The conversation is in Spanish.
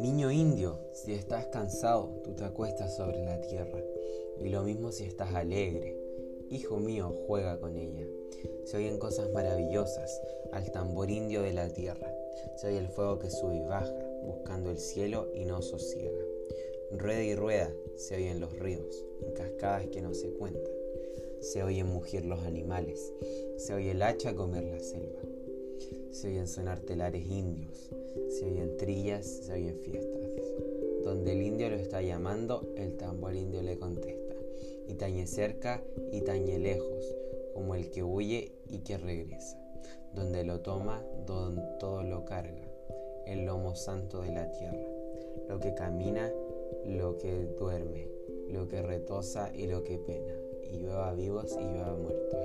Niño indio, si estás cansado, tú te acuestas sobre la tierra. Y lo mismo si estás alegre. Hijo mío, juega con ella. Se oyen cosas maravillosas al tambor indio de la tierra. Se oye el fuego que sube y baja, buscando el cielo y no sosiega. Rueda y rueda se oyen los ríos, en cascadas que no se cuentan. Se oyen mugir los animales, se oye el hacha comer la selva. Se oyen sonar telares indios, se oyen trillas, se oyen fiestas. Donde el indio lo está llamando, el tambor indio le contesta. Y tañe cerca y tañe lejos, como el que huye y que regresa. Donde lo toma, donde todo lo carga, el lomo santo de la tierra. Lo que camina, lo que duerme, lo que retosa y lo que pena. Y llueva vivos y llueva muertos,